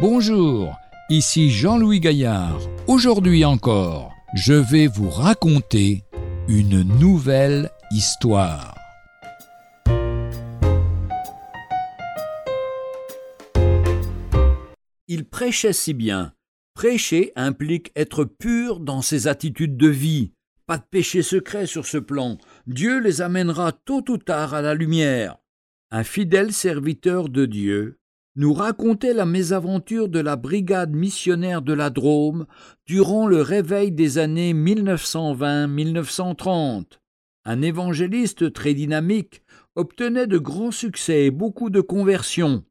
Bonjour, ici Jean-Louis Gaillard. Aujourd'hui encore, je vais vous raconter une nouvelle histoire. Il prêchait si bien. Prêcher implique être pur dans ses attitudes de vie. Pas de péché secret sur ce plan. Dieu les amènera tôt ou tard à la lumière. Un fidèle serviteur de Dieu nous racontait la mésaventure de la brigade missionnaire de la Drôme durant le réveil des années 1920-1930. Un évangéliste très dynamique obtenait de grands succès et beaucoup de conversions.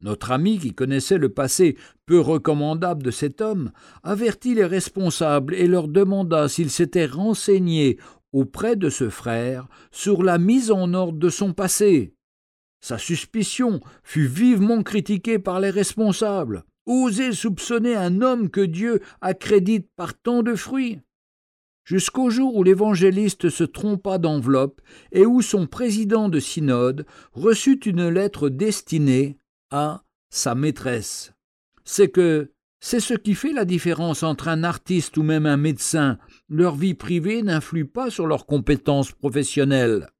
Notre ami, qui connaissait le passé peu recommandable de cet homme, avertit les responsables et leur demanda s'ils s'étaient renseignés auprès de ce frère sur la mise en ordre de son passé. Sa suspicion fut vivement critiquée par les responsables. Oser soupçonner un homme que Dieu accrédite par tant de fruits Jusqu'au jour où l'évangéliste se trompa d'enveloppe et où son président de synode reçut une lettre destinée à sa maîtresse. C'est que c'est ce qui fait la différence entre un artiste ou même un médecin. Leur vie privée n'influe pas sur leurs compétences professionnelles.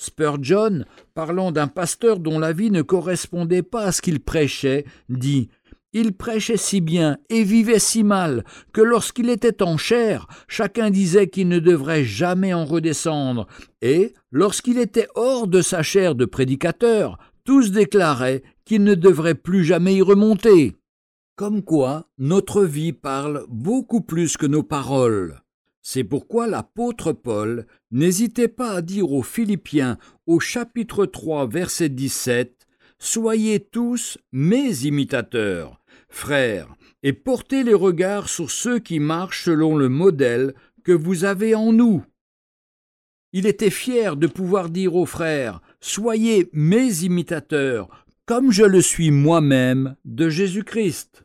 Spurgeon, parlant d'un pasteur dont la vie ne correspondait pas à ce qu'il prêchait, dit Il prêchait si bien et vivait si mal que lorsqu'il était en chair, chacun disait qu'il ne devrait jamais en redescendre, et lorsqu'il était hors de sa chair de prédicateur, tous déclaraient qu'il ne devrait plus jamais y remonter. Comme quoi, notre vie parle beaucoup plus que nos paroles. C'est pourquoi l'apôtre Paul n'hésitait pas à dire aux Philippiens au chapitre 3 verset 17 Soyez tous mes imitateurs, frères, et portez les regards sur ceux qui marchent selon le modèle que vous avez en nous. Il était fier de pouvoir dire aux frères Soyez mes imitateurs, comme je le suis moi-même de Jésus-Christ.